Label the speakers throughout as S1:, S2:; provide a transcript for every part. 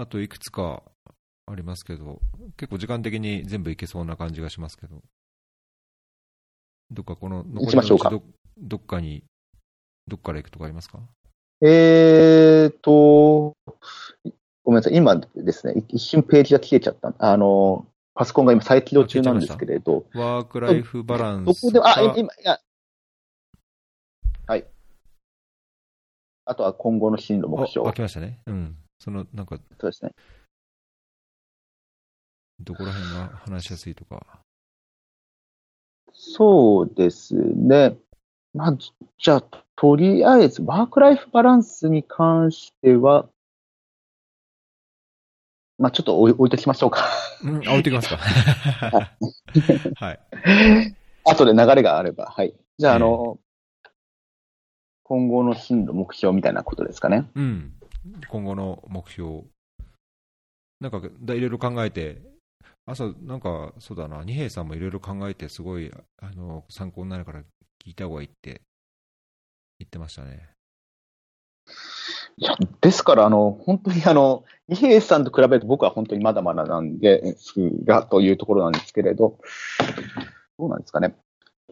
S1: あといくつかありますけど、結構時間的に全部いけそうな感じがしますけど、どっかこの残りのうちどどっかに、どっから行くとかありますか？
S2: えーと、ごめんなさい、今ですね、一瞬ページが消えちゃった。あの、パソコンが今再起動中なんですけれど。
S1: ワークライフバランス。
S2: どこであ、今、いや。はい。あとは今後の進路目標。
S1: あ、来ましたね。うん。その、なんか。
S2: そうですね。
S1: どこら辺が話しやすいとか？
S2: そうですね。まあ、じゃあ、とりあえず、ワークライフバランスに関しては、まあ、ちょっと置い置いときましょうか。
S1: うん、置いときますか。はい。
S2: 後で流れがあれば、はい。じゃあ、あの、今後の進路、目標みたいなことですかね。
S1: うん。今後の目標。なんか、いろいろ考えて、朝、なんか、そうだな、二平さんもいろいろ考えて、すごい、あの、参考になるから聞いた方がいいって言ってましたね。
S2: いや、ですから、あの、本当にあの、二平さんと比べると僕は本当にまだまだなんですが、というところなんですけれど、どうなんですかね。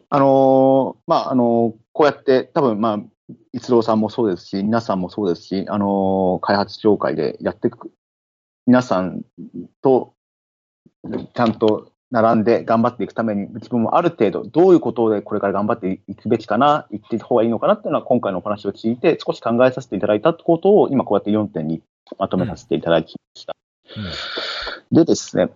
S2: あの、まあ、あの、こうやって多分、まあ、逸郎さんもそうですし、皆さんもそうですし、あの、開発協会でやっていく、皆さんとちゃんと並んで頑張っていくために、自分もある程度、どういうことでこれから頑張っていくべきかな、言っていた方がいいのかなっていうのは、今回のお話を聞いて、少し考えさせていただいたことを、今こうやって4点にまとめさせていただきました。うんうん、でですね、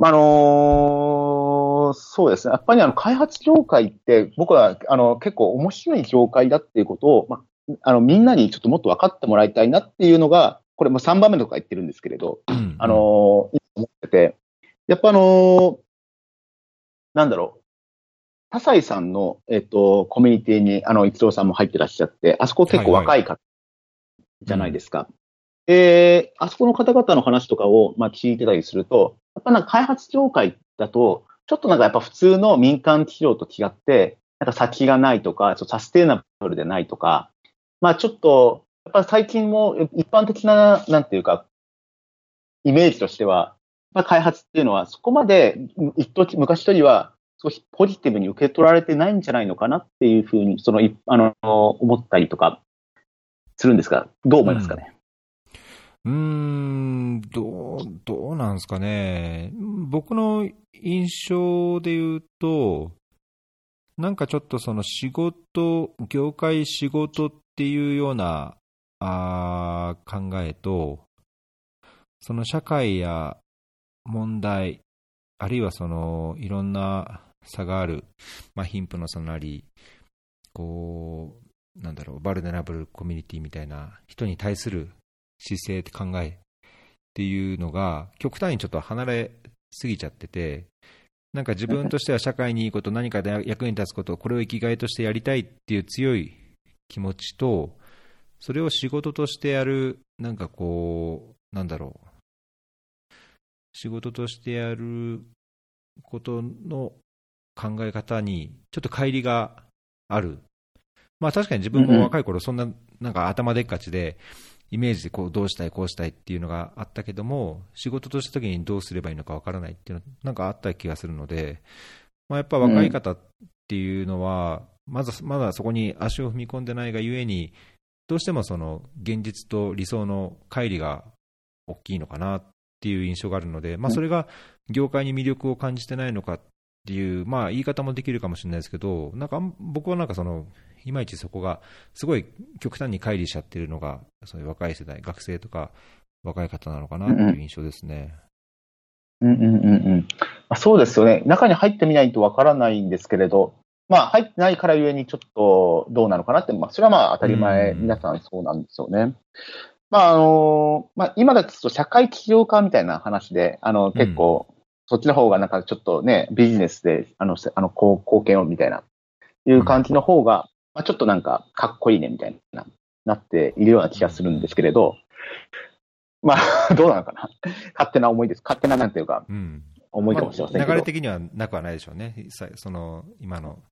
S2: あのー、そうですね、やっぱりあの開発業界って、僕はあの結構面白い業界だっていうことを、まあのみんなにちょっともっと分かってもらいたいなっていうのが、これも3番目とか言ってるんですけれど、うん。うん、あのー、思ってて、やっぱあのー、なんだろう、田西さんの、えっ、ー、と、コミュニティに、あの、一郎さんも入ってらっしゃって、あそこ結構若い方じゃないですか。はいはい、えー、あそこの方々の話とかを、まあ、聞いてたりすると、やっぱなんか開発協会だと、ちょっとなんかやっぱ普通の民間企業と違って、なんか先がないとか、サステイナブルでないとか、まあちょっと、やっぱ最近も一般的な、なんていうか、イメージとしては、まあ、開発っていうのは、そこまで一時、昔よりは少しポジティブに受け取られてないんじゃないのかなっていうふうに、その、あの、思ったりとかするんですが、どう思いますかね？
S1: うん、うん、どう、どうなんですかね。僕の印象で言うと、なんかちょっとその仕事、業界仕事っていうようなあ考えと、その社会や問題、あるいはそのいろんな差がある、まあ、貧富の差なり、こう、なんだろう、バルネラブルコミュニティみたいな人に対する姿勢って考えっていうのが、極端にちょっと離れすぎちゃってて、なんか自分としては社会にいいこと、何かで役に立つこと、これを生きがいとしてやりたいっていう強い気持ちと、それを仕事としてやる、なんかこう、なんだろう、仕事としてやることの考え方にちょっと乖離がある。まあ確かに自分も若い頃そんななんか頭でっかちでイメージでこうどうしたいこうしたいっていうのがあったけども仕事とした時にどうすればいいのかわからないっていうのなんかあった気がするので、まあ、やっぱ若い方っていうのはまずまだそこに足を踏み込んでないがゆえにどうしてもその現実と理想の乖離が大きいのかなっっていう印象があるので、まあ、それが業界に魅力を感じてないのかっていう、まあ、言い方もできるかもしれないですけど、なんか僕はなんかその、いまいちそこが、すごい極端に乖離しちゃってるのが、そういう若い世代、学生とか若い方なのかなっていう印象ですね。
S2: うんうんうんうん。あ、そうですよね、中に入ってみないとわからないんですけれど、まあ、入ってないからゆえにちょっとどうなのかなって、まあ、それはまあ当たり前、皆さんそうなんですよね。まあ、あの、まあ、今だと社会起業家みたいな話で、あの、結構、そっちの方がなんかちょっとね、ビジネスで、あの、あの、貢献をみたいな、いう感じの方が、まあ、ちょっとなんか、かっこいいねみたいな、なっているような気がするんですけれど、まあ、どうなのかな。勝手な思いです。勝手ななんていうか、うん、思いかもしれませんけ
S1: ど、まあ、流れ的にはなくはないでしょうね。その、今の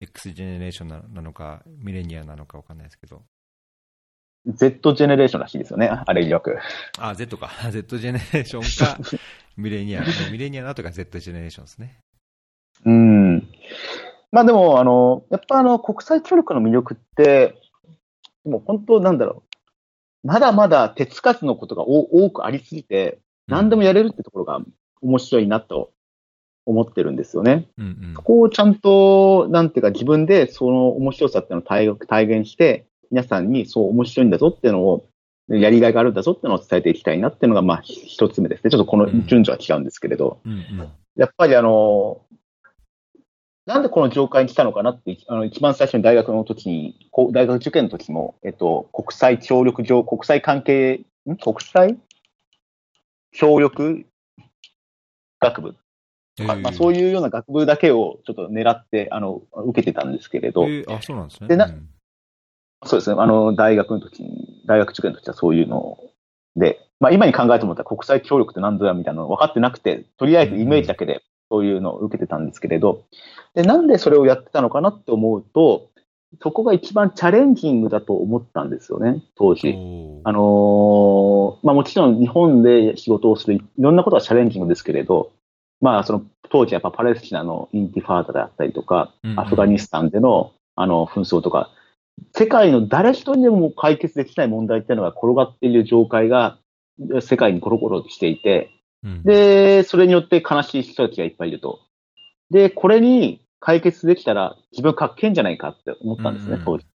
S1: X ジェネレーションなのか、ミレニアなのかわかんないですけど。
S2: Z ジェネレーションらしいですよね、あれ曰く。
S1: あ、Z か。Z ジェネレーションか、ミレニアル。ミレニアルとか Z ジェネレーションですね。
S2: うん。まあでも、あの、やっぱあの、国際協力の魅力って、もう本当なんだろう。まだまだ手つかずのことが多くありすぎて、何でもやれるってところが面白いなと思ってるんですよね。うんうん、そこをちゃんと、なんていうか自分でその面白さっていうのを体体現して、皆さんにそう面白いんだぞっていうのを、やりがいがあるんだぞっていうのを伝えていきたいなっていうのが、まあ、一つ目ですね。ちょっとこの順序は違うんですけれど。うんうんうん、やっぱりあの、なんでこの業界に来たのかなって、あの、一番最初に大学の時に、大学受験の時も、えっと、国際協力上、国際関係、ん？国際？協力？学部。まあ、そういうような学部だけをちょっと狙って、あの、受けてたんですけれど。
S1: えー、あ、そうなんですね。
S2: で、
S1: な、
S2: うん、そうですね。あの、大学の時に、大学受験の時はそういうので、まあ今に考えてもらったら国際協力って何ぞやみたいなの分かってなくて、とりあえずイメージだけでそういうのを受けてたんですけれど、で、なんでそれをやってたのかなって思うと、そこが一番チャレンジングだと思ったんですよね、当時。あのー、まあもちろん日本で仕事をするいろんなことはチャレンジングですけれど、まあその当時やっぱパレスチナのインティファーダであったりとか、アフガニスタンでのあの紛争とか、世界の誰一人でも解決できない問題っていうのが転がっている状態が世界にコロコロしていて、うん、で、それによって悲しい人たちがいっぱいいると。で、これに解決できたら自分かっけんじゃないかって思ったんですね、うんうん、当時。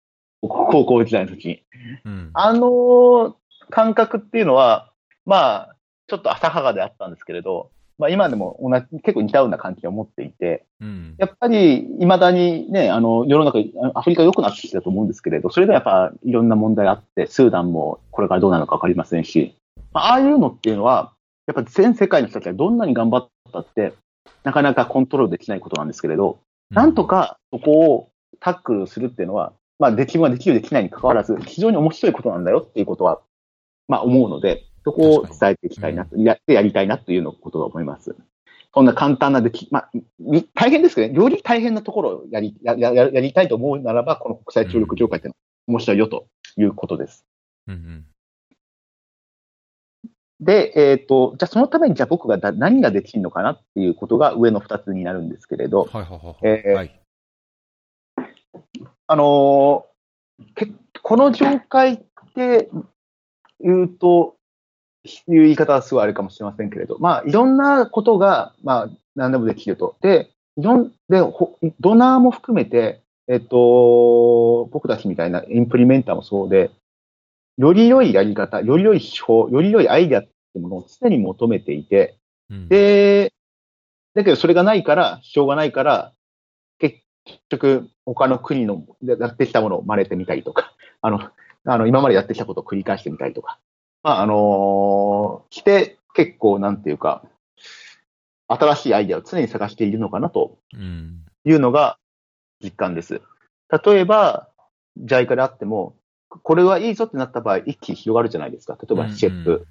S2: 高校時代の時に。うん、あの感覚っていうのは、まあ、ちょっと浅はかであったんですけれど、まあ今でも同じ、結構似たような関係を持っていて、うん、やっぱり未だにね、あの、世の中、アフリカ良くなってきたと思うんですけれど、それでやっぱいろんな問題があって、スーダンもこれからどうなるのかわかりませんし、まあ、ああいうのっていうのは、やっぱ全世界の人たちがどんなに頑張ったって、なかなかコントロールできないことなんですけれど、うん、なんとかそこをタックルするっていうのは、まあ、できるはできるできないに関わらず、非常に面白いことなんだよっていうことは、まあ思うので、そこを伝えていきたいなと、やってやりたいなというのことを思います。そんな簡単なでき、まあ、大変ですけどね、より大変なところをやり、や、や、やりたいと思うならば、この国際協力協会っていうのは面白いよということです。うんうんで、えっ、ー、と、じゃあそのためにじゃあ僕がだ何ができるのかなっていうことが上の二つになるんですけれど、はいはいはいえーはい、あのー、この状態って言うと、いう言い方はすごいあるかもしれませんけれど、まあ、いろんなことが、まあ、何でもできると。で、いろん、で、ドナーも含めて、えっと、僕たちみたいなインプリメンターもそうで、より良いやり方、より良い手法、より良いアイデアってものを常に求めていて、うん、で、だけどそれがないから、しょうがないから、結局、他の国のやってきたものを真似てみたりとか、あの、あの、今までやってきたことを繰り返してみたりとか、まあ、あのー、して、結構、なんていうか、新しいアイデアを常に探しているのかなというのが実感です。例えば、ジャイカであっても、これはいいぞってなった場合、一気に広がるじゃないですか。例えば、シェップ。うんうん、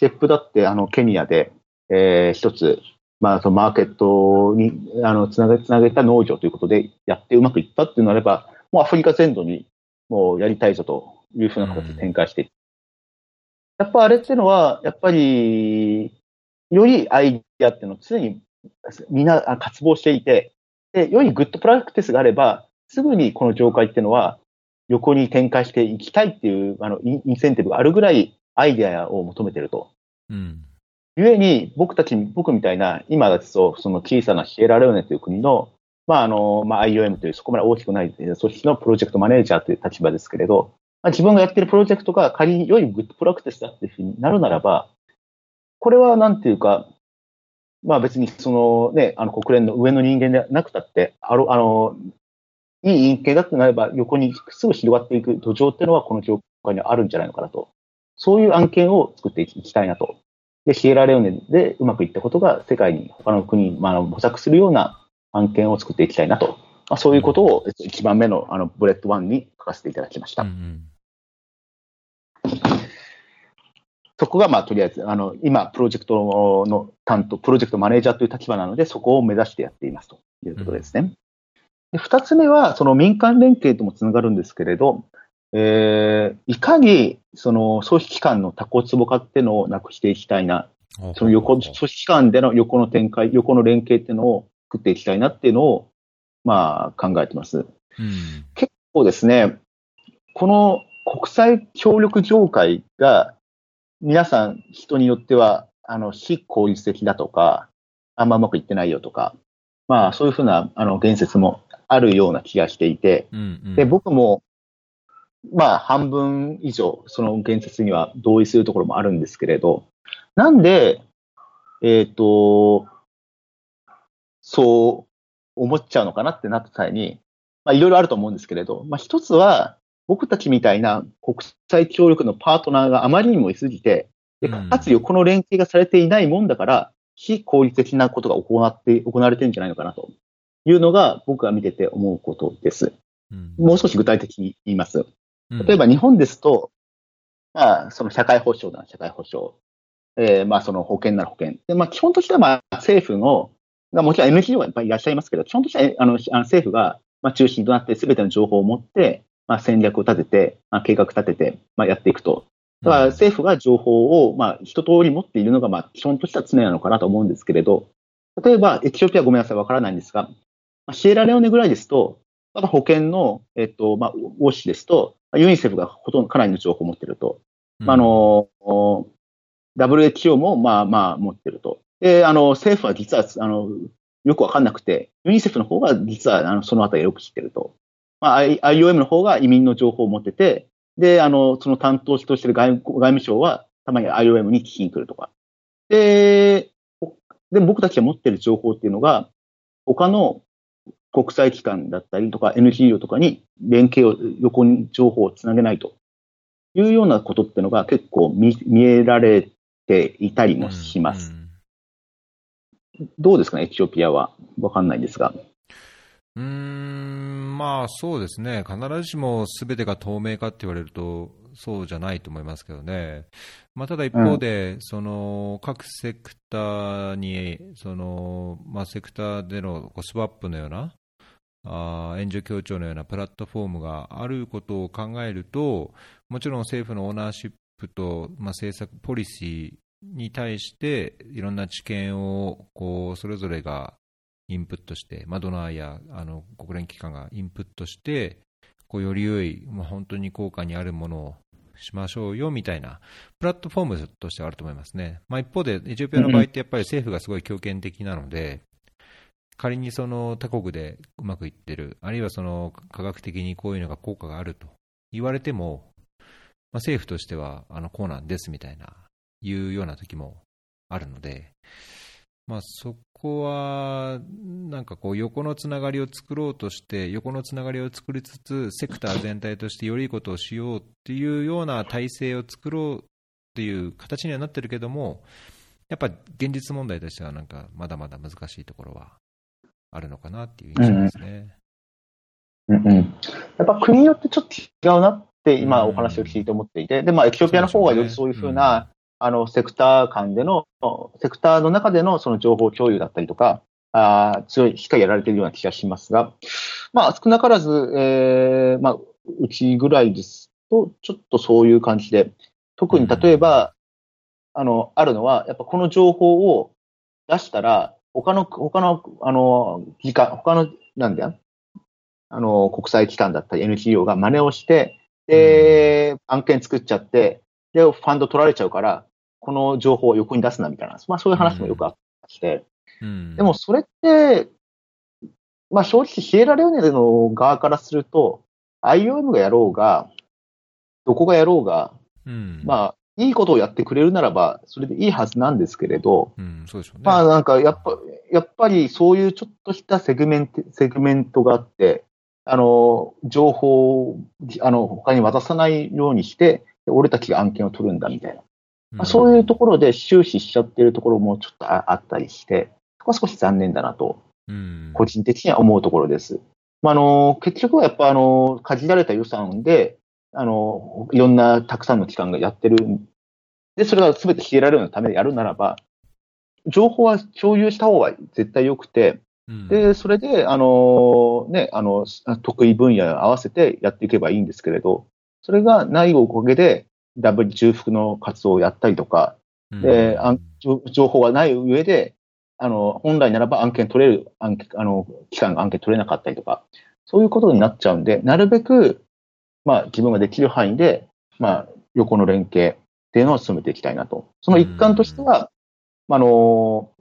S2: シェップだって、あの、ケニアで、えー、一つ、まあ、そのマーケットに、あの、つなげ、つなげた農場ということでやってうまくいったっていうのあれば、もうアフリカ全土にもうやりたいぞというふうな形で展開していっやっぱあれっていうのは、やっぱり、よりアイディアっていうのを常にみんな渇望していて、で、よりグッドプラクティスがあれば、すぐにこの業界っていうのは横に展開していきたいっていう、あの、インセンティブがあるぐらいアイデアを求めてると。うん。ゆえに、僕たち、僕みたいな、今だと、その小さなシエラレオネという国の、まあ、あの、まあ、IOM というそこまで大きくない組織のプロジェクトマネージャーという立場ですけれど、まあ、自分がやってるプロジェクトが仮に良いグッドプラクティスだっていうふうになるならば、これはなんていうか、まあ別にそのね、あの国連の上の人間でなくたって、あの、あの、いい案件だとなれば横にすぐ広がっていく土壌っていうのはこの業界にあるんじゃないのかなと。そういう案件を作っていきたいなと。で、シエラレオネでうまくいったことが世界に他の国に、まあ、模索するような案件を作っていきたいなと。まあ、そういうことを一番目のあの bullet one に書かせていただきました。うんうんそこが、まあ、とりあえず、あの、今、プロジェクトの担当、プロジェクトマネージャーという立場なので、そこを目指してやっていますということですね。で二つ目は、その民間連携ともつながるんですけれど、えー、いかに、その、組織間のタコツボ化っていうのをなくしていきたいな。その横、組織間での横の展開、横の連携っていうのを作っていきたいなっていうのを、まあ、考えてます。うん、結構ですね、この国際協力条会が、皆さん、人によっては、あの、非効率的だとか、あんまうまくいってないよとか、まあ、そういうふうな、あの、言説もあるような気がしていて、うんうん、で、僕も、まあ、半分以上、その言説には同意するところもあるんですけれど、なんで、えっ、ー、と、そう思っちゃうのかなってなった際に、まあ、いろいろあると思うんですけれど、まあ、一つは、僕たちみたいな国際協力のパートナーがあまりにもいすぎて、でかつ横の連携がされていないもんだから、非効率的なことが行って、行われてるんじゃないのかなというのが僕が見てて思うことです。もう少し具体的に言います。例えば日本ですと、まあ、その社会保障なら社会保障、えー、まあ、その保険なら保険。で、まあ、基本としては、まあ、政府の、もちろん NGO がいっぱいいらっしゃいますけど、基本としては、あの、あの政府が、まあ、中心となって全ての情報を持って、まあ、戦略を立てて、まあ、計画立てて、まあ、やっていくと。だから政府が情報を、まあ、一通り持っているのが、まあ、基本としては常なのかなと思うんですけれど、例えば、エチオピアごめんなさい、わからないんですが、まあ、シエラレオネぐらいですと、まだ保険の、えっと、まあ、ウォッシュですと、ユニセフがほとんどかなりの情報を持ってると。まあ、あの、WHO もまあまあ持ってると。で、あの、政府は実は、あの、よくわかんなくて、ユニセフの方が実はあのそのあたりよく知ってると。まあ、IOM の方が移民の情報を持ってて、で、あの、その担当としてる外外務省は、たまに IOM に聞きに来るとか。で、で僕たちが持ってる情報っていうのが、他の国際機関だったりとか NGO とかに連携を、横に情報をつなげないというようなことっていうのが結構見見えられていたりもします。うどうですかね、エチオピアは。わかんないですが。
S1: うーん、まあそうですね、必ずしもすべてが透明かって言われると、そうじゃないと思いますけどね、まあ、ただ一方で、うん、その各セクターに、そのまあ、セクターでのスワップのような、あ援助協調のようなプラットフォームがあることを考えると、もちろん政府のオーナーシップと、まあ、政策、ポリシーに対して、いろんな知見をこうそれぞれがインプットして、まあ、ドナーやあの国連機関がインプットして、こうより良い、まあ、本当に効果にあるものをしましょうよみたいなプラットフォームとしてはあると思いますね。まあ、一方で、エチオピアの場合ってやっぱり政府がすごい強権的なので、仮にその他国でうまくいってる、あるいはその科学的にこういうのが効果があると言われても、まあ、政府としてはあのこうなんですみたいな、いうような時もあるので、まあ、そこは、なんかこう、横のつながりを作ろうとして、横のつながりを作りつつ、セクター全体としてよりいいことをしようっていうような体制を作ろうっていう形にはなってるけども、やっぱ現実問題としては、なんかまだまだ難しいところはあるのかなっていう印象ですね。
S2: うんうん、やっぱ国によってちょっと違うなって今お話を聞いて思っていて、で、まあ、エチオピアの方はよりそういうふうな、あの、セクター間での、セクターの中でのその情報共有だったりとか、あ強い、しっかりやられているような気がしますが、まあ、少なからず、えー、まあ、うちぐらいですと、ちょっとそういう感じで、特に例えば、あの、あるのは、やっぱこの情報を出したら、他の、他の、あの、機関、他の、なんだよ、あの、国際機関だったり NGO が真似をして、で、案件作っちゃって、で、ファンド取られちゃうから、この情報を横に出すなみたいな、まあそういう話もよくあったりして、うん、でもそれって、まあ正直シエラレオネの側からすると、IOM がやろうが、どこがやろうが、うん、まあ、いいことをやってくれるならば、それでいいはずなんですけれど、うん、そうでしょうね。まあなんかやっぱ、やっぱりそういうちょっとしたセグメント、セグメントがあって、あの、情報を、あの、他に渡さないようにして、俺たちが案件を取るんだみたいな。まあ、そういうところで終始しちゃってるところもちょっとあったりして、そこは少し残念だなと、個人的には思うところです。まあ、あの、結局はやっぱあの、限られた予算で、あの、いろんなたくさんの機関がやってる。で、それが全て消えられるのためでやるならば、情報は共有した方が絶対良くて、で、それで、あの、ね、あの、得意分野を合わせてやっていけばいいんですけれど、それがないおかげで、ダブル重複の活動をやったりとか、で、情報がない上で、あの、本来ならば案件取れる、あの、期間が案件取れなかったりとか、そういうことになっちゃうんで、なるべく、まあ、自分ができる範囲で、まあ、横の連携っていうのを進めていきたいなと。その一環としては、あの、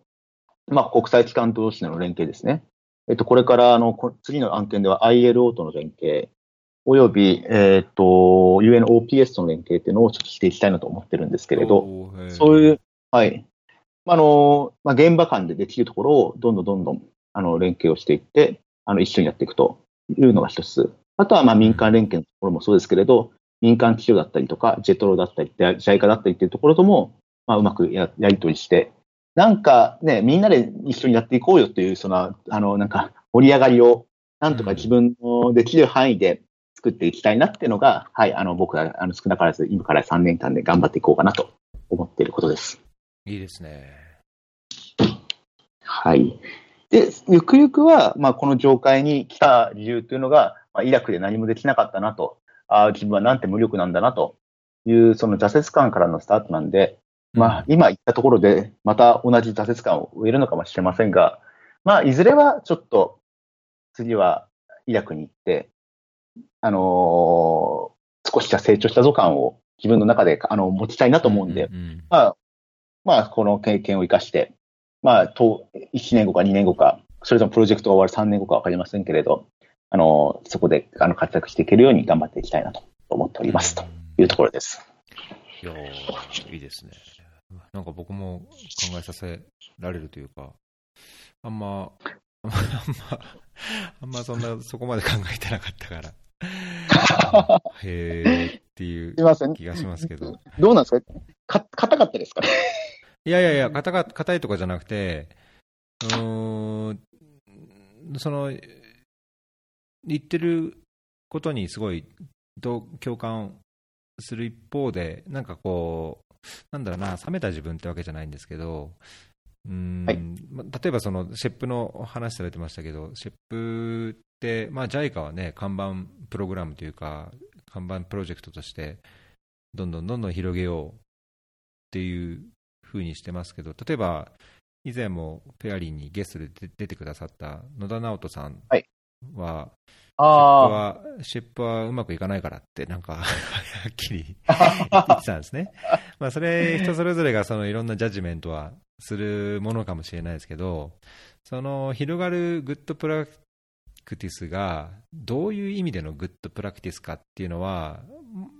S2: まあ、国際機関同士での連携ですね。えっと、これから、あの、次の案件では ILO との連携、および、えっ、と、UNOPS との連携っていうのをちょっとしていきたいなと思ってるんですけれど、そういう、はい。あの、まあ、現場間でできるところをどんどんどんどん、あの、連携をしていって、あの、一緒にやっていくというのが一つ。あとは、まあ、民間連携のところもそうですけれど、民間企業だったりとか、ジェトロだったり、ジャイカだったりっていうところとも、まあ、うまくややり取りして、なんかね、みんなで一緒にやっていこうよという、その、あの、なんか、盛り上がりを、なんとか自分のできる範囲で作っていきたいなっていうのが、はい、あの、僕は、あの、少なからず、今から3年間で頑張っていこうかなと思っていることです。
S1: いいですね。
S2: はい。で、ゆくゆくは、まあ、この業界に来た理由というのが、まあ、イラクで何もできなかったなと、あ自分はなんて無力なんだなと。いう、その挫折感からのスタートなんで、まあ、今言ったところで、また同じ挫折感を植えるのかもしれませんが、まあ、いずれはちょっと、次はイラクに行って、あのー、少し成長したぞ感を自分の中であの持ちたいなと思うんで、うんうん、まあ、まあ、この経験を生かして、まあ、と1年後か2年後か、それともプロジェクトが終わる3年後かわかりませんけれど、あの、そこであの活躍していけるように頑張っていきたいなと思っております、というところです。
S1: いやいいですね。なんか僕も考えさせられるというか、あんま、あんま、あんまそんな、そこまで考えてなかったから。へえっていう気がしますけど。
S2: どうなんですか？か硬かったですか？ね
S1: いやいやいや、硬か硬いとかじゃなくて、うん、その、言ってることにすごい共感する一方で、なんかこう、なんだろうな、冷めた自分ってわけじゃないんですけど、うん、はい、例えばそのシェップの話されてましたけど、シェップって、まあ、JICA はね、看板プログラムというか、看板プロジェクトとして、どんどんどんどん広げようっていうふうにしてますけど、例えば、以前もフェアリーにゲストで出てくださった野田直人さんは、はい、シェップは、はうまくいかないからって、なんかはっきり言ってたんですね。まあ、それ、人それぞれがそのいろんなジャッジメントはするものかもしれないですけど、その広がるグッドプラクティスがどういう意味でのグッドプラクティスかっていうのは、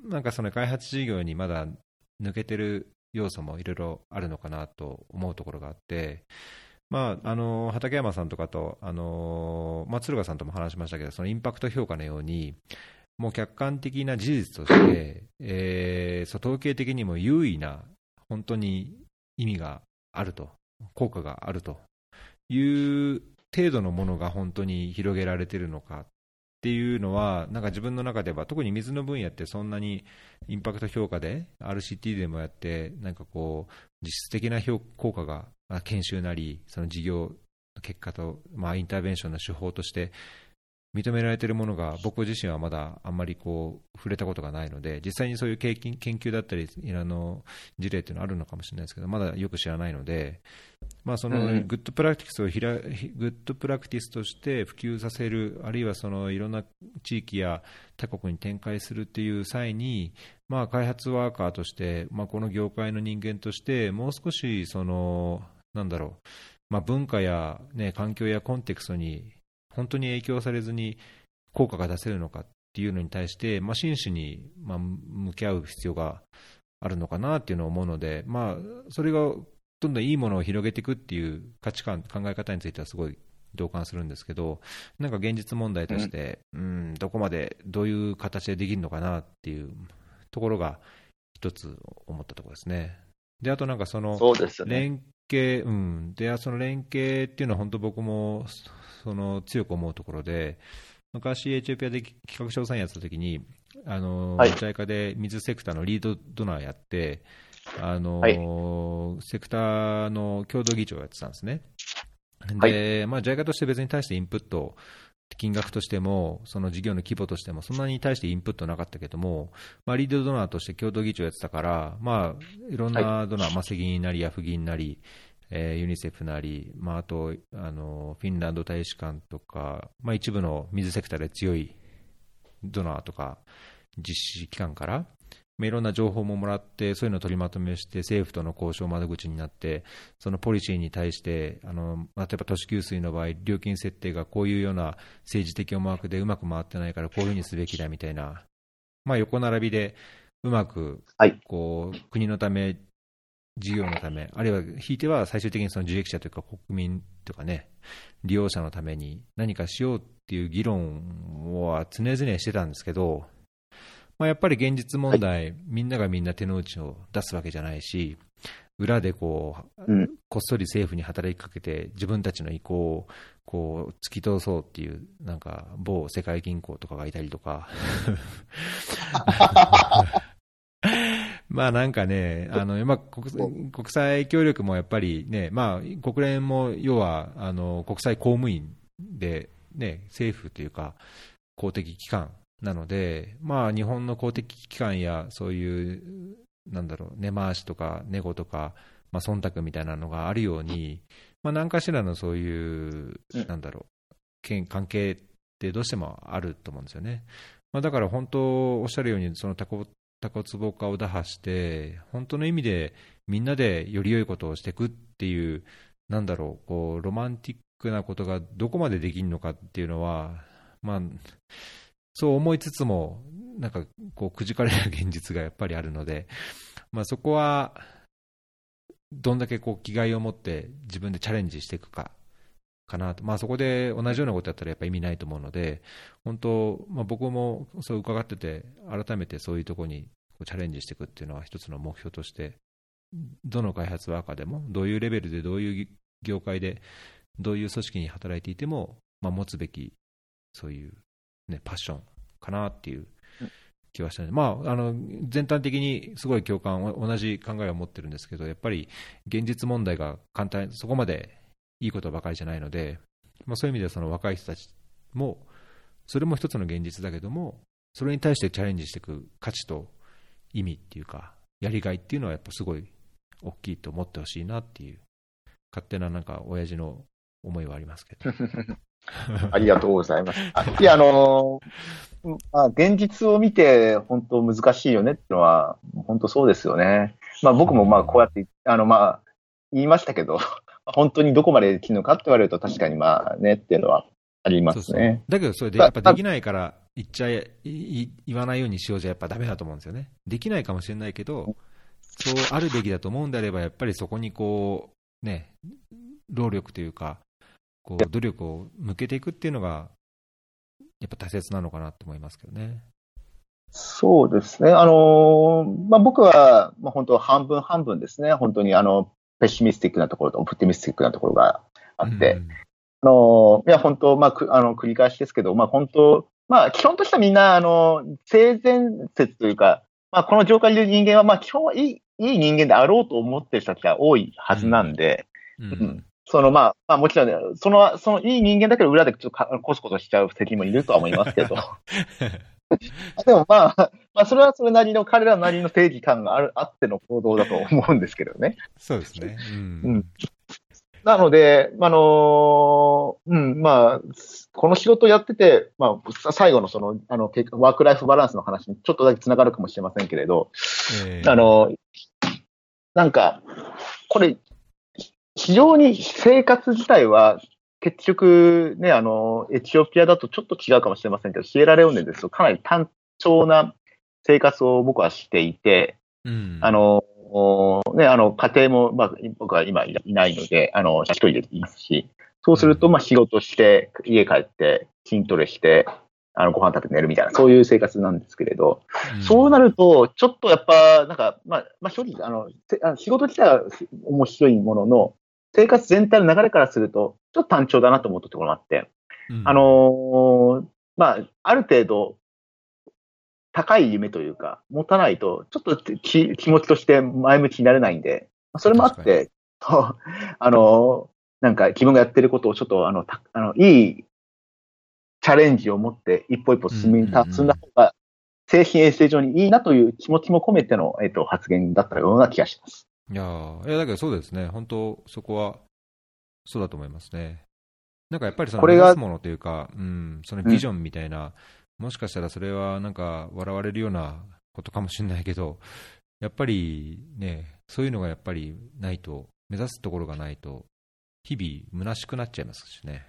S1: なんかその開発事業にまだ抜けてる要素もいろいろあるのかなと思うところがあって、まあ、あの畠山さんとかと、あのまあ、鶴賀さんとも話しましたけど、そのインパクト評価のように、もう客観的な事実として、えー、そう統計的にも有意な、本当に意味があると、効果があるという程度のものが本当に広げられているのかっていうのは、なんか自分の中では、特に水の分野ってそんなにインパクト評価で、RCT でもやって、なんかこう、実質的な効果が、研修なり、その事業の結果と、まあ、インターベンションの手法として認められているものが僕自身はまだあんまりこう触れたことがないので実際にそういう研究だったりあの事例っていうのはあるのかもしれないですけどまだよく知らないので、まあ、そのグッドプラクティスをひら、グッドプラクティスとして普及させるあるいはそのいろんな地域や他国に展開するっていう際に、まあ、開発ワーカーとして、まあ、この業界の人間としてもう少しそのなんだろうまあ、文化や、ね、環境やコンテクストに本当に影響されずに効果が出せるのかっていうのに対して、まあ、真摯に、まあ、向き合う必要があるのかなっていうのを思うので、まあ、それがどんどんいいものを広げていくっていう価値観、考え方についてはすごい同感するんですけど、なんか現実問題として、うん、うんどこまでどういう形でできるのかなっていうところが一つ思ったところですね。で、あとなんかその、連携、うん、で、その連携っていうのは本当僕もその強く思うところで、昔、エチオピアで企画調査員やったときに、あの、はい、ジャイカで水セクターのリードドナーやって、あの、はい、セクターの共同議長をやってたんですね。で、はい、まあ、ジャイカとして別に対してインプット金額としても、その事業の規模としても、そんなに対してインプットなかったけども、まあ、リードドナーとして共同議長やってたから、まあ、いろんなドナー、はい、まあ、世銀なり、ヤフ銀なり、えー、ユニセフなり、まあ、あとあのフィンランド大使館とか、まあ、一部の水セクターで強いドナーとか、実施機関から、いろんな情報ももらって、そういうのを取りまとめして、政府との交渉窓口になって、そのポリシーに対して、あの例えば都市給水の場合、料金設定がこういうような政治的思惑でうまく回ってないから、こういうふうにすべきだみたいな、まあ、横並びでうまくこう、国のため、事業のため、あるいはひいては最終的にその受益者というか国民とかね、利用者のために何かしようっていう議論は常々してたんですけど、まあ、やっぱり現実問題、はい、みんながみんな手の内を出すわけじゃないし、裏でこう、うん、こっそり政府に働きかけて、自分たちの意向をこう突き通そうっていう、なんか某世界銀行とかがいたりとか。まあなんかね、あのまあ国、国際協力もやっぱりね、まあ、国連も要はあの国際公務員で、ね、政府というか、公的機関なので、まあ、日本の公的機関やそういう、なんだろう、根回しとか、ネゴとか、まあ、忖度みたいなのがあるように、まあ、何かしらのそういう、なんだろう、関係ってどうしてもあると思うんですよね。まあ、だから本当、おっしゃるように、そのタコタコツボ化を打破して、本当の意味でみんなでより良いことをしていくっていう、なんだろう、こうロマンティックなことがどこまでできるのかっていうのは、まあ、そう思いつつも、なんかこうくじかれる現実がやっぱりあるので、まあ、そこはどんだけこう気概を持って自分でチャレンジしていくか。かなと、まあ、そこで同じようなことやったらやっぱ意味ないと思うので、本当、まあ、僕もそう伺ってて、改めてそういうところにチャレンジしていくっていうのは一つの目標として、どの開発ワーカーでも、どういうレベルで、どういう業界で、どういう組織に働いていても、まあ、持つべき、そういうね、パッションかなっていう気はしたので、まあ、あの全体的にすごい共感、同じ考えを持ってるんですけど、やっぱり現実問題が簡単、そこまでいいことばかりじゃないので、まあ、そういう意味ではその若い人たちも、それも一つの現実だけども、それに対してチャレンジしていく価値と意味っていうか、やりがいっていうのはやっぱすごい大きいと思ってほしいなっていう、勝手ななんか親父の思いはありますけど。
S2: ありがとうございます。いや、あのー、まあ、現実を見て本当難しいよねっていうのは、本当そうですよね。まあ僕もまあこうやって、あのまあ、言いましたけど、本当にどこまでできるのかって言われると確かにまあねっていうのはありますね。そうそう
S1: だけどそれでやっぱできないから言っちゃえ、言わないようにしようじゃやっぱダメだと思うんですよね。できないかもしれないけど、そうあるべきだと思うんであれば、やっぱりそこにこう、ね、労力というか、こう努力を向けていくっていうのが、やっぱ大切なのかなと思いますけどね。
S2: そうですね。あのまあ、僕は、まあ、本当半分半分ですね。本当にあの、ペシミスティックなところとオプティミスティックなところがあって、うん、あのいや、本当、まあ、あの、繰り返しですけど、まあ、本当、まあ、基本としてはみんな、あの、性善説というか、まあ、この業界にいる人間は、まあ、基本はいい、いい人間であろうと思ってる人たちが多いはずなんで、うん、うん。そのまあ、まあもちろん、ね、その、そのいい人間だけど裏でちょっとコソコソしちゃう敵もいるとは思いますけど。でもまあ、まあそれはそれなりの、彼らなりの正義感がある、あっての行動だと思うんですけどね。
S1: そうですね。うん。
S2: うん、なので、あのうん、まあ、この仕事をやってて、まあ、最後のその、あの、ワークライフバランスの話にちょっとだけ繋がるかもしれませんけれど、えー、あの、なんか、これ、非常に生活自体は、結局ね、あの、エチオピアだとちょっと違うかもしれませんけど、シエラレオネですとかなり単調な生活を僕はしていて、うん、あの、ね、あの、家庭も、まあ、僕は今いないので、あの、一人でいますし、そうすると、まあ、仕事して、家帰って、筋トレして、あの、ご飯食べて寝るみたいな、そういう生活なんですけれど、うん、そうなると、ちょっとやっぱ、なんか、まあ、まあ、正直、あの、仕事自体は面白いものの、生活全体の流れからすると、ちょっと単調だなと思ったところもあって、うん、あのー、まあ、ある程度、高い夢というか、持たないと、ちょっと気気持ちとして前向きになれないんで、それもあって、あのー、なんか自分がやってることをちょっと、あの、あのいいチャレンジを持って一歩一歩進み、進んだ方が、精神衛生上にいいなという気持ちも込めての、えっ、と、発言だったような気がします。
S1: いやーいやだけどそうですね、本当、そこはそうだと思いますね。なんかやっぱりその目指すものというか、うん、そのビジョンみたいな、もしかしたらそれはなんか笑われるようなことかもしれないけど、やっぱりね、そういうのがやっぱりないと、目指すところがないと、日々虚しくなっちゃいますしね。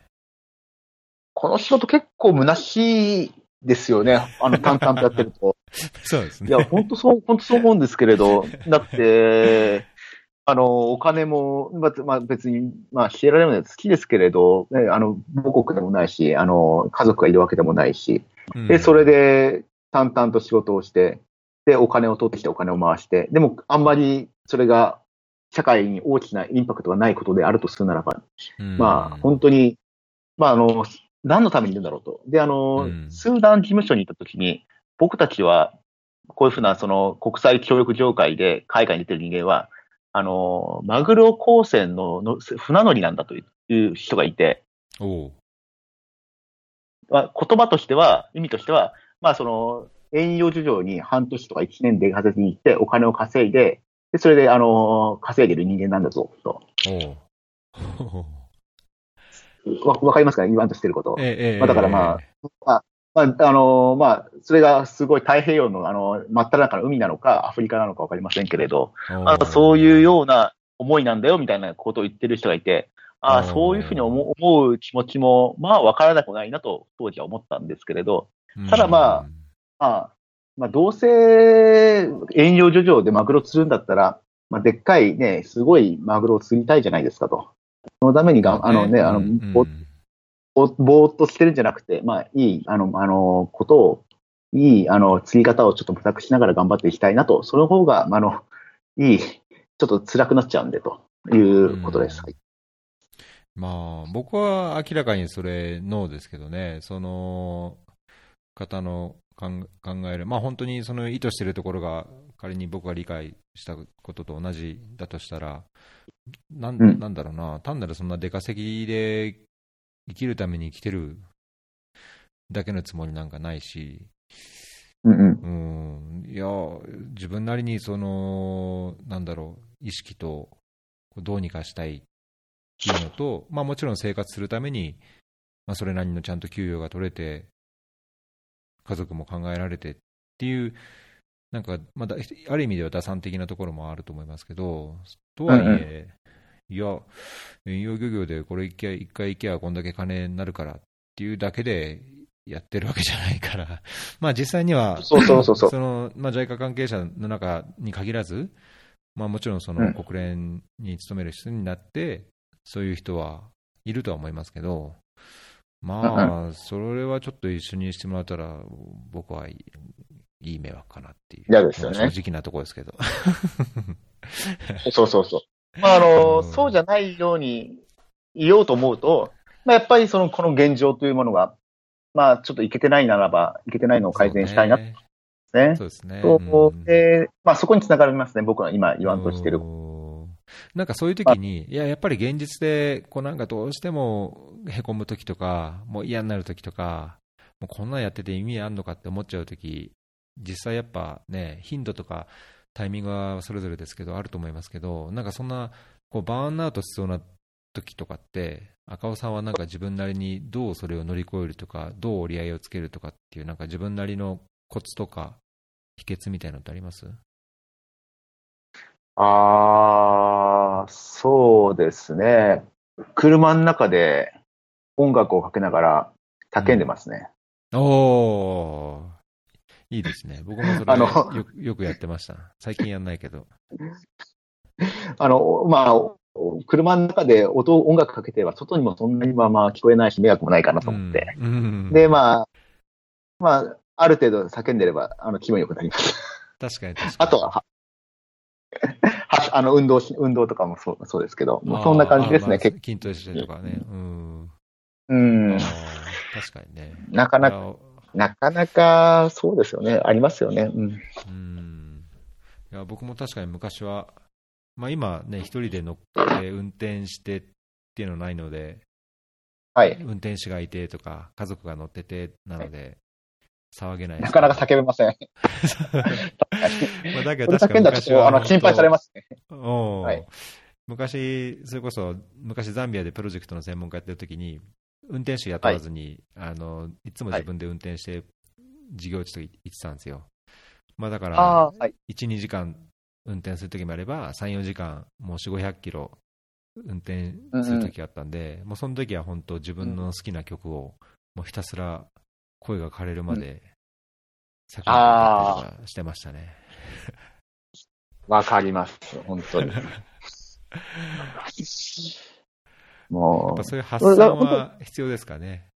S2: この仕事結構虚しいですよね。あの、淡々とやってると。
S1: そうですね。
S2: いや、本当そう、本当そう思うんですけれど、だって、あの、お金も、まあまあ、別に、まあ、シエラレオネ好きですけれど、ね、あの、母国でもないし、あの、家族がいるわけでもないし、
S1: うん
S2: で、それで、淡々と仕事をして、で、お金を取ってきてお金を回して、でも、あんまりそれが、社会に大きなインパクトがないことであるとするならば、
S1: うん
S2: まあ、本当に、まあ、あの、何のためにいるんだろうと。で、あの、
S1: うん
S2: スーダン事務所に行ったときに、僕たちは、こういうふうな、その、国際協力業界で海外に出てる人間は、あの、マグロ港船のの船乗りなんだという人がいて、
S1: おう
S2: まあ、言葉としては、意味としては、まあ、その、遠洋漁場に半年とか一年出かせに行って、お金を稼いで、で、それで、あの、稼いでる人間なんだぞ、と。わ、わかりますかね？言わんとしてること。
S1: ええええ
S2: まあだからまあまあ、あのまあ、それがすごい太平洋の、あの、真っ只中の海なのか、アフリカなのかわかりませんけれど、まあ、そういうような思いなんだよ、みたいなことを言ってる人がいて、ああ、そういうふうに思う気持ちも、まあ、わからなくないなと、当時は思ったんですけれど、
S1: うん。
S2: ただままあ、まあ、どうせ、遠洋漁場でマグロ釣るんだったら、まあ、でっかいね、すごいマグロを釣りたいじゃないですかと。そのためにが、あのね、あの、
S1: うん
S2: ぼーっとしてるんじゃなくて、まあ、いい、あの、あの、ことを、いい、あの、釣り方をちょっと模索しながら頑張っていきたいなと、その方が、あの、いい、ちょっと辛くなっちゃうんで、ということです。はい
S1: まあ、僕は明らかにそれ、ノーですけどね、その方の考考える、まあ本当にその意図しているところが、仮に僕が理解したことと同じだとしたら、なん。なんだろうな、単なるそんな出稼ぎで生きるために生きてるだけのつもりなんかないし、
S2: うんうん。
S1: うん、いや、自分なりにその、なんだろう、意識とどうにかしたいっていうのと、まあ、もちろん生活するために、まあ、それなりのちゃんと給与が取れて、家族も考えられてっていう、なんか、まだある意味では打算的なところもあると思いますけど、とはいえ、いや、遠洋漁業でこれ一回一回行けばこんだけ金になるからっていうだけでやってるわけじゃないから、まあ実際には、
S2: そうそうそうそう。
S1: その、まあ、JICA 関係者の中に限らず、まあ、もちろんそ
S2: うん
S1: の国連に勤める人になって、そういう人はいるとは思いますけど、まあ、それはちょっと一緒にしてもらったら、僕はいいいい迷惑かなっていう、
S2: 嫌ですよね
S1: 正直なところですけど。
S2: そうそうそう。まあ、あの、
S1: うん
S2: そうじゃないようにいようと思うと、まあ、やっぱりその、この現状というものが、まあ、ちょっといけてないならば、いけてないのを改善したいなと
S1: そうね
S2: ですね。
S1: そうですね。
S2: そで、まあ、そこにつながりますね。僕が今言わんとしてる。
S1: うんなんかそういう時に、いや、やっぱり現実で、こうなんかどうしてもへこむ時とか、もう嫌になる時とか、もうこんなんやってて意味あんのかって思っちゃう時実際やっぱね、頻度とかタイミングはそれぞれですけど、あると思いますけど、なんかそんな、こうバーンアウトしそうな時とかって、赤尾さんはなんか自分なりにどうそれを乗り越えるとか、どう折り合いをつけるとかっていう、なんか自分なりのコツとか、秘訣みたいなのってあります？
S2: ああ、そうですね。車の中で音楽をかけながら叫んでますね。
S1: おー、いいですね。僕もそれ
S2: あの
S1: よくよくやってました。最近やんないけど。
S2: あの、まあ、車の中で音、音楽かけては、外にもそんなにまあまあ聞こえないし、迷惑もないかなと思って。
S1: うんうん
S2: で、まあ、まあ、ある程度叫んでれば、あの、気分良くなります。
S1: 確かに確かに。
S2: あとは、は、はあの、運動し、運動とかもそう、そうですけど、そんな感じですね、
S1: まあ
S2: 結
S1: 筋トレしてとかね。うん。
S2: 構。うん
S1: 確かにね。
S2: なかなか、なかなか、そうですよね。ありますよね。うん。
S1: うん。いや、僕も確かに昔は、まあ今ね、一人で乗って運転してっていうのないので、
S2: はい。
S1: 運転手がいてとか、家族が乗っててなので、騒げない
S2: なかなか叫べません。
S1: まあだけど確か
S2: 叫んだと、あの、心配されますね。
S1: おー
S2: はい
S1: 昔、それこそ、昔ザンビアでプロジェクトの専門家やってる時に、運転手雇わずに、あの、いつも自分で運転して、事業地とか行ってたんですよ。まあだから、
S2: ああ、はい。
S1: 1、2時間運転する時もあれば、3、4時間、もう4、500キロ運転する時があったんで、もうその時は本当自分の好きな曲を、もうひたすら声が枯れるまで、叫んで歌ったりとかしてましたね。
S2: わかります。本当に。もう
S1: そういう発散は必要ですかね。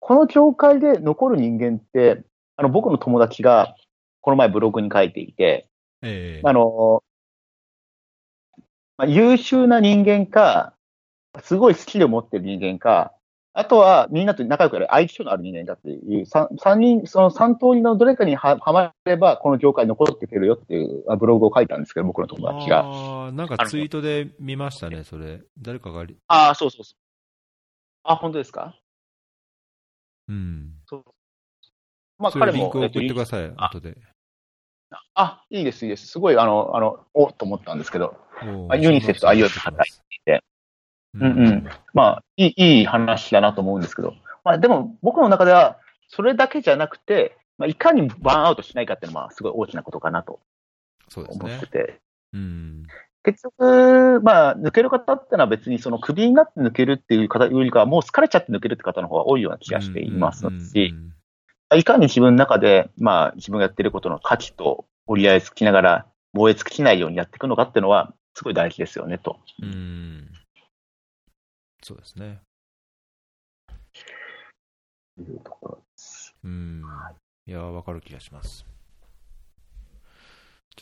S2: この業界で残る人間って、あの、僕の友達が、この前ブログに書いていて、
S1: ええ
S2: あの、まあ、優秀な人間か、すごいスキルを持ってる人間か、あとはみんなと仲良くやる相性のある人間だっていう、三三人、その三通りのどれかにははまれば、この業界に残っていけるよっていうあブログを書いたんですけど、僕の友達が。
S1: ああ、なんかツイートで見ましたね、それ。誰かがり、
S2: ああ、そうそうそう。あ、本当ですか？
S1: うん。
S2: まあ、
S1: それ
S2: 彼も、
S1: リンクを送って
S2: えっと
S1: ください、
S2: あ
S1: 後で。
S2: あ、いいです、いいです。すごい、あの、あの、おっと思ったんですけど、ユニセフと IO と働いて
S1: う
S2: うんうんまあ、いい、いい話だなと思うんですけど、まあ、でも、僕の中では、それだけじゃなくて、まあ、いかにバーンアウトしないかっていうのは、すごい大きなことかなと思って。て、
S1: うん。
S2: 結局、まあ、抜ける方ってのは別に、その、クビになって抜けるっていう方よりかは、もう疲れちゃって抜けるって方の方が多いような気がしていますし、いかに自分の中で、まあ、自分がやってることの価値と折り合いつきながら、燃え尽きないようにやっていくのかっていうのは、すごい大事ですよね、と。
S1: うんうんそうですね。
S2: いうところです。
S1: うん。いや、わかる気がします。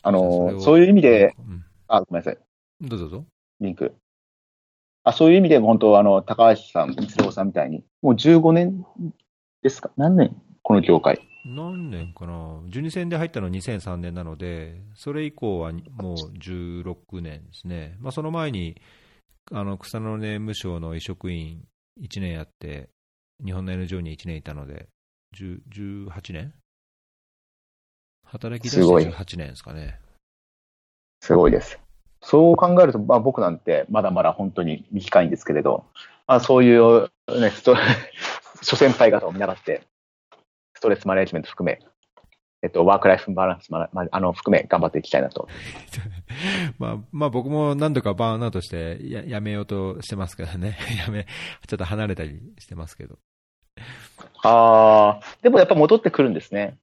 S2: あの、
S1: う
S2: そういう意味で、
S1: ん、
S2: あ、ごめんなさい、
S1: どうぞどうぞ。
S2: リンク。あ、そういう意味で、本当、あの、高橋さん、三郎さんみたいに、もう15年ですか？何年この業界？
S1: 何年かな、12戦で入ったのは2003年なので、それ以降はもう16年ですね、まあ、その前にあの草の根無償の移植員1年やって、日本の NGO に1年いたので、10 18年？働き出
S2: すごい
S1: して18年ですかね。
S2: すごいです。そう考えると、まあ、僕なんてまだまだ本当に短いんですけれど、まあ、そういう、ね、スト 諸先輩方を見習って、ストレスマネジメント含め、えっと、ワークライフバランスままあの含め頑張っていきたいなと。
S1: まあ、まあ僕も何度かバーンアウトしてややめようとしてますからね、やめ、ちょっと離れたりしてますけど。
S2: ああ、でもやっぱ戻ってくるんですね。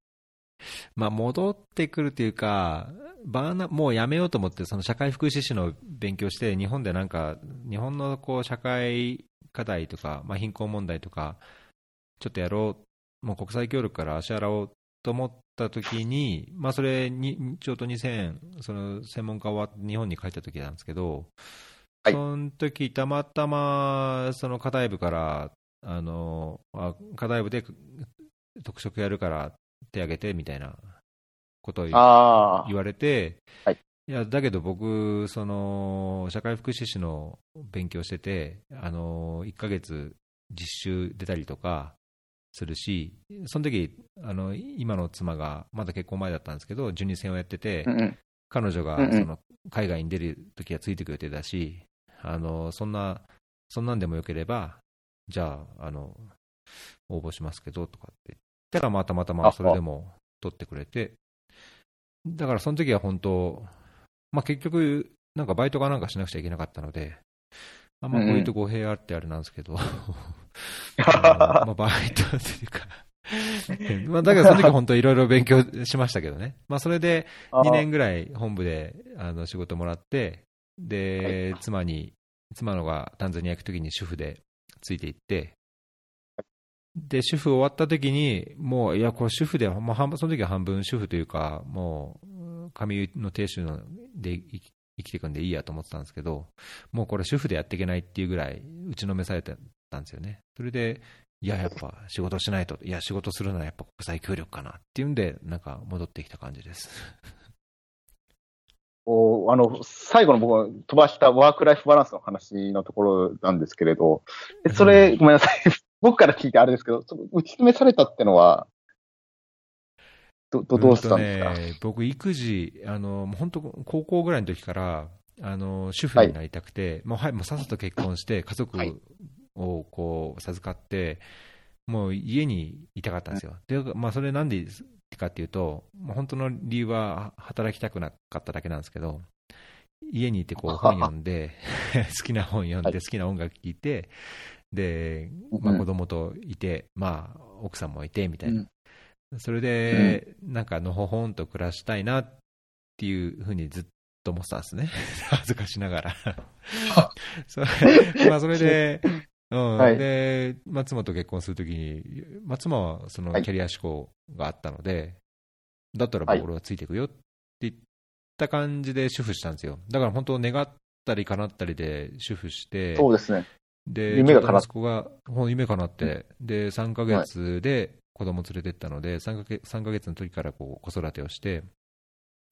S1: まあ、戻ってくるっていうか、バーナもうやめようと思って、その社会福祉士の勉強して、日本でなんか、日本のこう社会課題とか、まあ、貧困問題とか、ちょっとやろう、もう国際協力から足洗おうと思った時に、まあ、それに、ちょうど2000、その専門家は日本に帰った時なんですけど、
S2: はい。
S1: その時たまたま、その課題部から、あの、あ課題部で特色やるから手挙げてみたいなことを言われて、
S2: はい。
S1: いやだけど僕、その社会福祉士の勉強してて、あの1ヶ月実習出たりとかするし、その時あの今の妻がまだ結婚前だったんですけど、12戦をやってて、
S2: うんうん。
S1: 彼女がその海外に出る時はついてくる予定だし、あのそんなそんなんでもよければ、じゃああの、応募しますけどとかって言ったら、まあたまたま
S2: あ
S1: それでも取ってくれて、だからその時は本当、まあ、結局、なんかバイトかなんかしなくちゃいけなかったので、あんまこういうと語弊あってあれなんですけど、まあ、バイトっていうか。まあ、だからその時本当いろいろ勉強しましたけどね。まあ、それで2年ぐらい本部であの仕事もらって、で、妻に、妻のがタンザニア行く時に主婦でついていって、で、主婦終わった時に、もう、いや、これ主婦で、もう半分、その時は半分主婦というか、もう、紙の亭主ので生きていくんでいいやと思ってたんですけど、もうこれ主婦でやっていけないっていうぐらい打ちのめされてたんですよね。それで、いや、やっぱ仕事しないと、いや、仕事するのはやっぱ国際協力かなっていうんで、なんか戻ってきた感じです。
S2: おあの、最後の僕が飛ばしたワークライフバランスの話のところなんですけれど、でそれ、ごめんなさい。僕から聞いてあれですけど、打ち止めされたってのは、ど、どどうしたんですか、
S1: ね、僕、育児、あの、本当、高校ぐらいの時から、あの、主婦になりたくて、もう、はい、もうさっさと結婚して、家族
S2: はい。
S1: をこう、授かって、もう家にいたかったんですよ。で、まあ、それなんでかっていうと、もう本当の理由は働きたくなかっただけなんですけど、家にいてこう本読んで、好きな本読んで、
S2: はい。
S1: 好きな音楽聴いて、で、ま子供といて、まあ、奥さんもいてみたいな、
S2: うん
S1: それで、なんかのほほんと暮らしたいなっていうふうにずっと思ってたんですね、恥ずかしながら。それまあ、それで、うん
S2: はい
S1: で、まあ、妻と結婚するときに、まあ、妻はその
S2: はい
S1: キャリア志向があったので、だったら
S2: はい
S1: 俺はついていくよって言った感じで主婦したんですよ。だから本当、願ったり叶ったりで主婦して、
S2: そうですね。
S1: で、
S2: 夢が叶っ
S1: ちょうど息子が、夢叶って、で、3ヶ月で子供連れてったので、3ヶ月 ,3 ヶ月の時からこう子育てをして、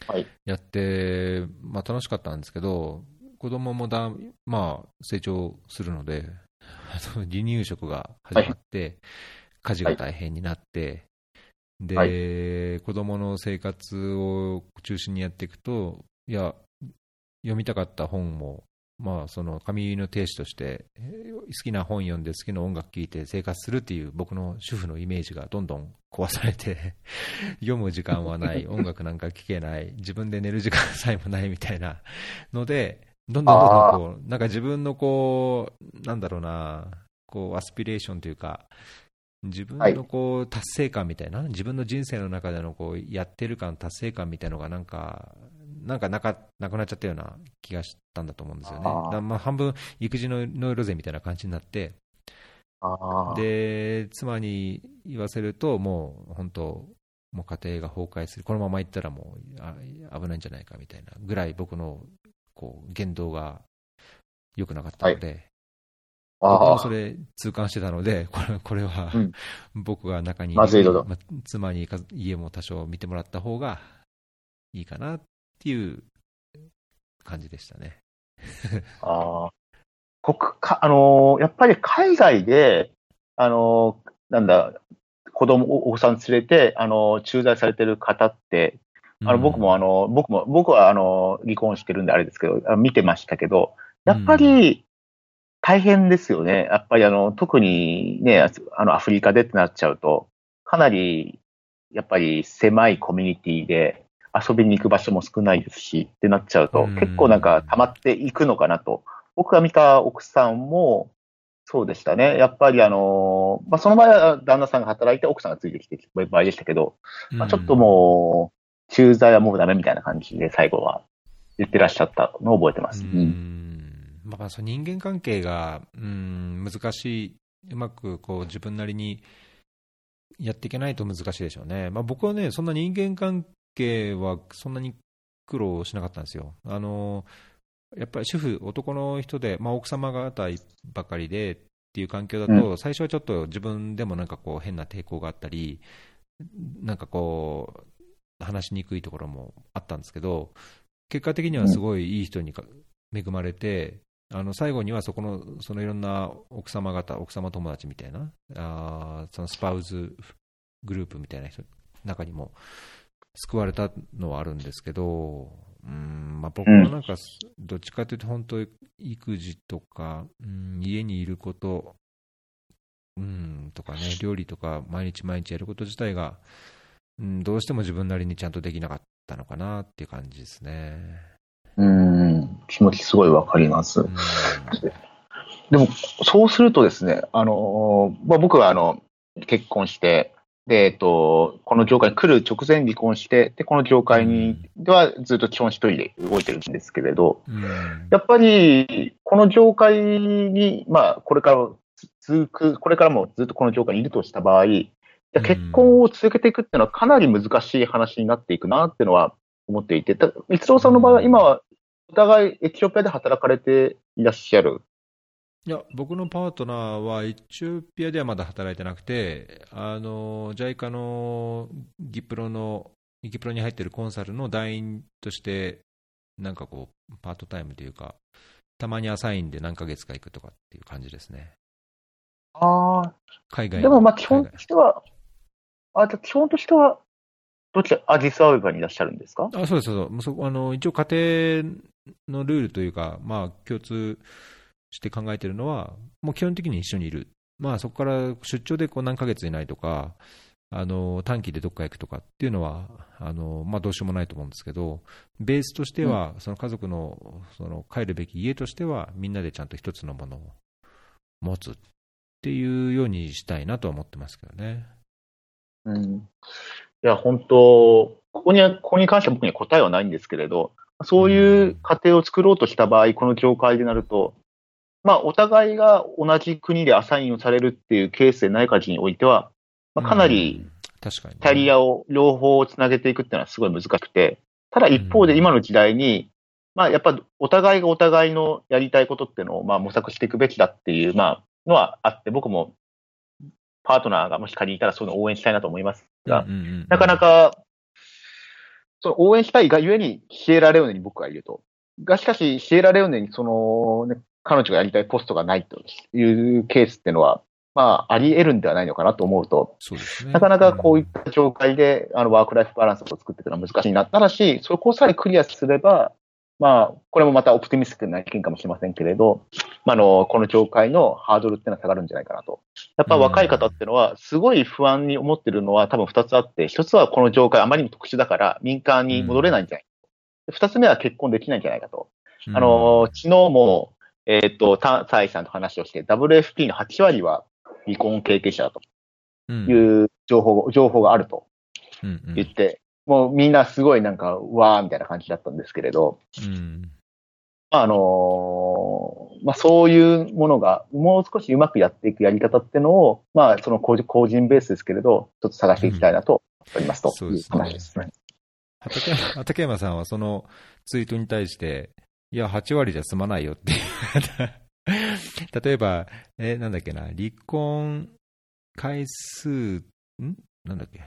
S2: はい。
S1: やって、まあ楽しかったんですけど、子供もだ、まあ成長するので、離乳食が始まって、家事が大変になって、で、
S2: は
S1: 子供の生活を中心にやっていくと、いや、読みたかった本も、まあ、その紙の亭主として、えー好きな本読んで、好きな音楽聴いて生活するっていう僕の主婦のイメージがどんどん壊されて、読む時間はない、音楽なんか聴けない、自分で寝る時間さえもないみたいなので、どんどんどんどんこう、なんか自分のこう、なんだろうな、こう、アスピレーションというか、自分のこう達成感みたいな、自分の人生の中でのこうやってる感、達成感みたいなのがなんか、なんかなかなくなっちゃったような気がしたんだと思うんですよね。
S2: あ
S1: まあ半分、育児のノイローゼみたいな感じになって。で、妻に言わせると、もう本当、もう家庭が崩壊する、このままいったらもうあ危ないんじゃないかみたいなぐらい、僕のこう言動が良くなかったので、僕
S2: ああ
S1: もそれ痛感してたので、これこれは、
S2: うん。
S1: 僕が中に
S2: ま
S1: 妻にか家も多少見てもらった方がいいかな。っていう感じでしたね。
S2: ああ。国か、あのーやっぱり海外で、あのーなんだ、子供、おお子さん連れて、あのー駐在されてる方って、あの、僕もあの、僕も、僕はあの、離婚してるんであれですけど、見てましたけど、やっぱり大変ですよね。やっぱりあの、特にね、あの、アフリカでってなっちゃうと、かなり、やっぱり狭いコミュニティで遊びに行く場所も少ないですし、ってなっちゃうと、
S1: うん
S2: 結構なんか溜まっていくのかなと。僕が見た奥さんも、そうでしたね。やっぱりあの、まあ、その場合は旦那さんが働いて奥さんがついてきてる場合でしたけど、
S1: うん、
S2: まあ、ちょっともう、駐在はもうダメみたいな感じで最後は言ってらっしゃったのを覚えてます。
S1: う
S2: うん
S1: んまあ、その人間関係が、うん、難しい、うまくこう自分なりにやっていけないと難しいでしょうね。まあ、僕はね、そんな人間関係はそんなに苦労しなかったんですよ。あのやっぱり主婦、男の人で、まあ、奥様方ばかりでっていう環境だと、最初はちょっと自分でもなんかこう変な抵抗があったり、なんかこう、話しにくいところもあったんですけど、結果的にはすごいいい人にか恵まれて、あの最後にはそこのそのいろんな奥様方、奥様友達みたいな、あーそのスパウズグループみたいな人中にも救われたのはあるんですけど、うんまあ、僕はなんか、どっちかというと、本当、育児とか、うん、家にいること、うん、とかね、料理とか、毎日毎日やること自体が、うん、どうしても自分なりにちゃんとできなかったのかなっていう感じですね。
S2: うん、気持ちすごいわかります。
S1: うん
S2: でも、そうするとですね、あの、まあ、僕はあの、結婚して、で、えっと、この業界に来る直前に離婚して、で、この業界に、ではずっと基本一人で動いてるんですけれど、
S1: うん。
S2: やっぱり、この業界に、まあ、これから続く、これからもずっとこの業界にいるとした場合、結婚を続けていくっていうのはかなり難しい話になっていくなっていうのは思っていて、た三郎さんの場合は今はお互いエチオピアで働かれていらっしゃる。
S1: いや、僕のパートナーはエチオピアではまだ働いてなくて、あの、JICA のギプロの、ギプロに入ってるコンサルの団員としてなんかこう、パートタイムというか、たまにアサインで何ヶ月か行くとかっていう感じですね。
S2: ああ、
S1: 海外
S2: でもまあ基本としては、あ、じゃあ基本としては、どちら、アディスアベバにいらっしゃるんですか？
S1: あそうです、そうです。もうそあの一応、家庭のルールというか、まあ、共通して考えてるのは、もう基本的に一緒にいる、まあ、そこから出張でこう何ヶ月いないとか、あの短期でどっか行くとかっていうのは、あのまあ、どうしようもないと思うんですけど、ベースとしては、その家族のその帰るべき家としては、みんなでちゃんと一つのものを持つっていうようにしたいなとは思ってますけどね。
S2: うん。いや、本当、ここには、ここに関しては僕には答えはないんですけれど、そういう過程を作ろうとした場合、この業界でなると、まあ、お互いが同じ国でアサインをされるっていうケースでない限りにおいては、まあ、かなり
S1: うん。確かにね、
S2: キャリアを両方つなげていくっていうのはすごい難しくて、ただ一方で今の時代に、まあやっぱお互いがお互いのやりたいことっていうのをまあ模索していくべきだっていうまあのはあって、僕もパートナーがもし仮にいたらそういうのを応援したいなと思いますが、なかなか、その応援したいがゆえにシエラレオネに僕がいると。がしかし、シエラレオネにその、ね、彼女がやりたいポストがないというケースっていうのは、まあ、あり得るんではないのかなと思うと、
S1: そうね
S2: なかなかこういった状態で、あの、ワークライフバランスを作っていくのは難しいな。ただし、そこさえクリアすれば、まあ、これもまたオプティミスティックな意見かもしれませんけれど、まあ、あの、この業界のハードルっていうのは下がるんじゃないかなと。やっぱ若い方っていうのは、すごい不安に思ってるのは多分二つあって、一つはこの業界あまりにも特殊だから民間に戻れないんじゃないか。二つ目は結婚できないんじゃないかと。あの、昨日も、えっ、と、タサイさんと話をして、WFP の8割は離婚経験者だと。
S1: うん。
S2: いう情報、情報があると
S1: うんうん。
S2: 言って、もうみんなすごいなんか、うわーみたいな感じだったんですけれど、
S1: うん。
S2: まあ、あのまあ、そういうものがもう少しうまくやっていくやり方っていうのを、まあ、その個人個人ベースですけれど、ちょっと探していきたいなと思っておりますという
S1: そう
S2: 話ですね。
S1: 畠山さんはそのツイートに対して、いや、8割じゃ済まないよって。例えば、え、なんだっけな、離婚回数、ん？なんだっけ。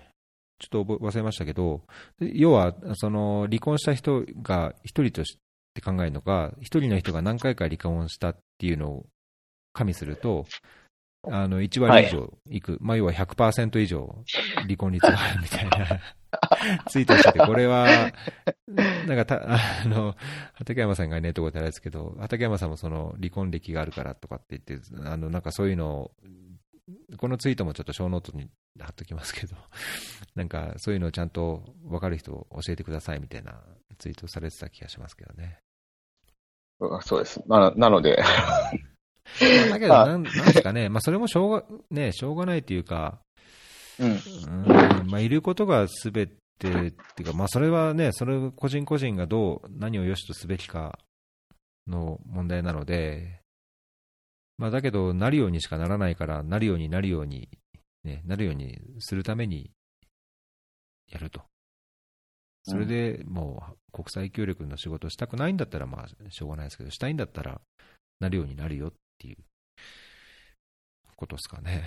S1: ちょっと忘れましたけど、要は、その、離婚した人が一人として考えるのか、一人の人が何回か離婚したっていうのを加味すると、あの、1割以上いく。まあ、要は100%以上離婚率があるみたいなツイートしてて、これは、なんかた、あの、畠山さんがいないところであれですけど、畠山さんもその離婚歴があるからとかって言って、あの、なんかそういうのを、このツイートもちょっと小ノートに貼っときますけど、なんかそういうのをちゃんと分かる人教えてくださいみたいなツイートされてた気がしますけどね。
S2: うんそうです。ななので、
S1: だけど、
S2: あ
S1: なんなんですかね、まあそれもしょうが、ね、しょうがないというか、
S2: うん。
S1: うんまあ、いることがすべてっていうか、まあ、それはね、それ個人個人がどう、何を良しとすべきかの問題なので、まあ、だけど、なるようにしかならないから、なるようになるように、ね、なるようにするためにやると。それでもう国際協力の仕事したくないんだったら、まあ、しょうがないですけど、したいんだったら、なるようになるよっていうことですかね。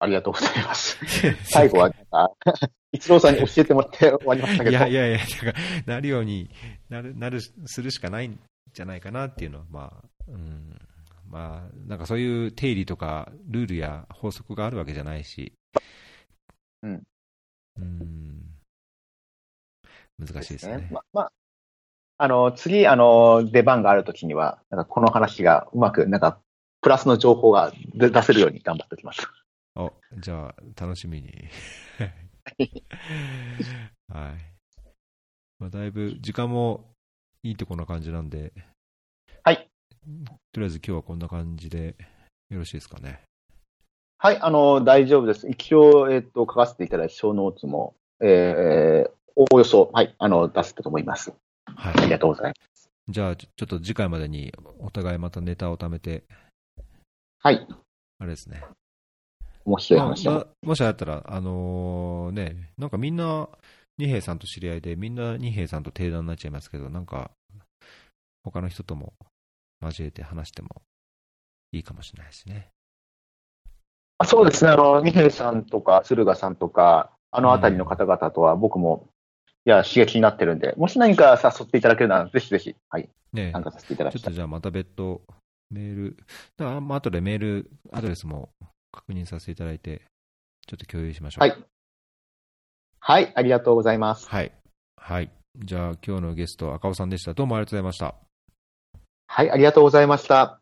S2: ありがとうございます。最後は、なんか、一郎さんに教えてもらって終わりましたけど。
S1: いやいやいや、だからなるようになる、なる、するしかないんじゃないかなっていうのは、まあ、うん、まあ、なんかそういう定理とか、ルールや法則があるわけじゃないし、
S2: うん。
S1: うん、難しいですね。
S2: ま、まあ、あの、次、あの、出番があるときには、なんかこの話がうまく、なんか、プラスの情報が出出せるように頑張っておきます。
S1: お、じゃあ、楽しみに。はい。まあ、だいぶ、時間もいいとこな感じなんで、
S2: はい。
S1: とりあえず今日はこんな感じでよろしいですかね。
S2: はい、あの、大丈夫です。一応、えっ、と、書かせていただいた小ノーツも、えー、おおよそ、はい、あの、出せたと思います。
S1: はい。
S2: ありがとうございます。
S1: じゃあ、ちょっと次回までにお互いまたネタを貯めて、
S2: はい、
S1: あれですね。
S2: 面白い
S1: まあ
S2: 話だ。
S1: まもしあったら、あのーね、なんかみんな、二平さんと知り合いで、みんな二平さんと定談になっちゃいますけど、なんか、他の人とも交えて話してもいいかもしれないですね。
S2: あそうですね、あの、二平さんとか、駿河さんとか、あのあたりの方々とは僕も、いや、刺激になってるんで、もし何か誘っていただけるなら、ぜひぜひ、はい、
S1: ね
S2: 参加させていただきたい。
S1: ちょっとじゃあまた別途、メール、あ後でメールアドレスも確認させていただいて、ちょっと共有しましょう。
S2: はい。はい、ありがとうございます。
S1: はい。はい。じゃあ今日のゲスト、赤尾さんでした。どうもありがとうございました。
S2: はい、ありがとうございました。